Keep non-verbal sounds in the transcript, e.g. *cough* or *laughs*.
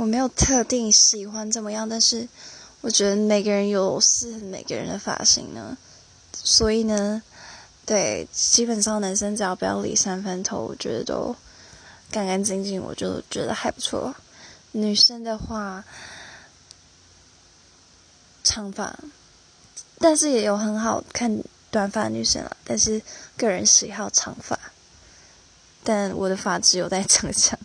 我没有特定喜欢怎么样但是我觉得每个人有适合每个人的发型呢所以呢对基本上男生只要不要理三分头我觉得都干干净净我就觉得还不错。女生的话长发但是也有很好看短发女生啊但是个人喜好长发但我的发质有待 *laughs* 加强。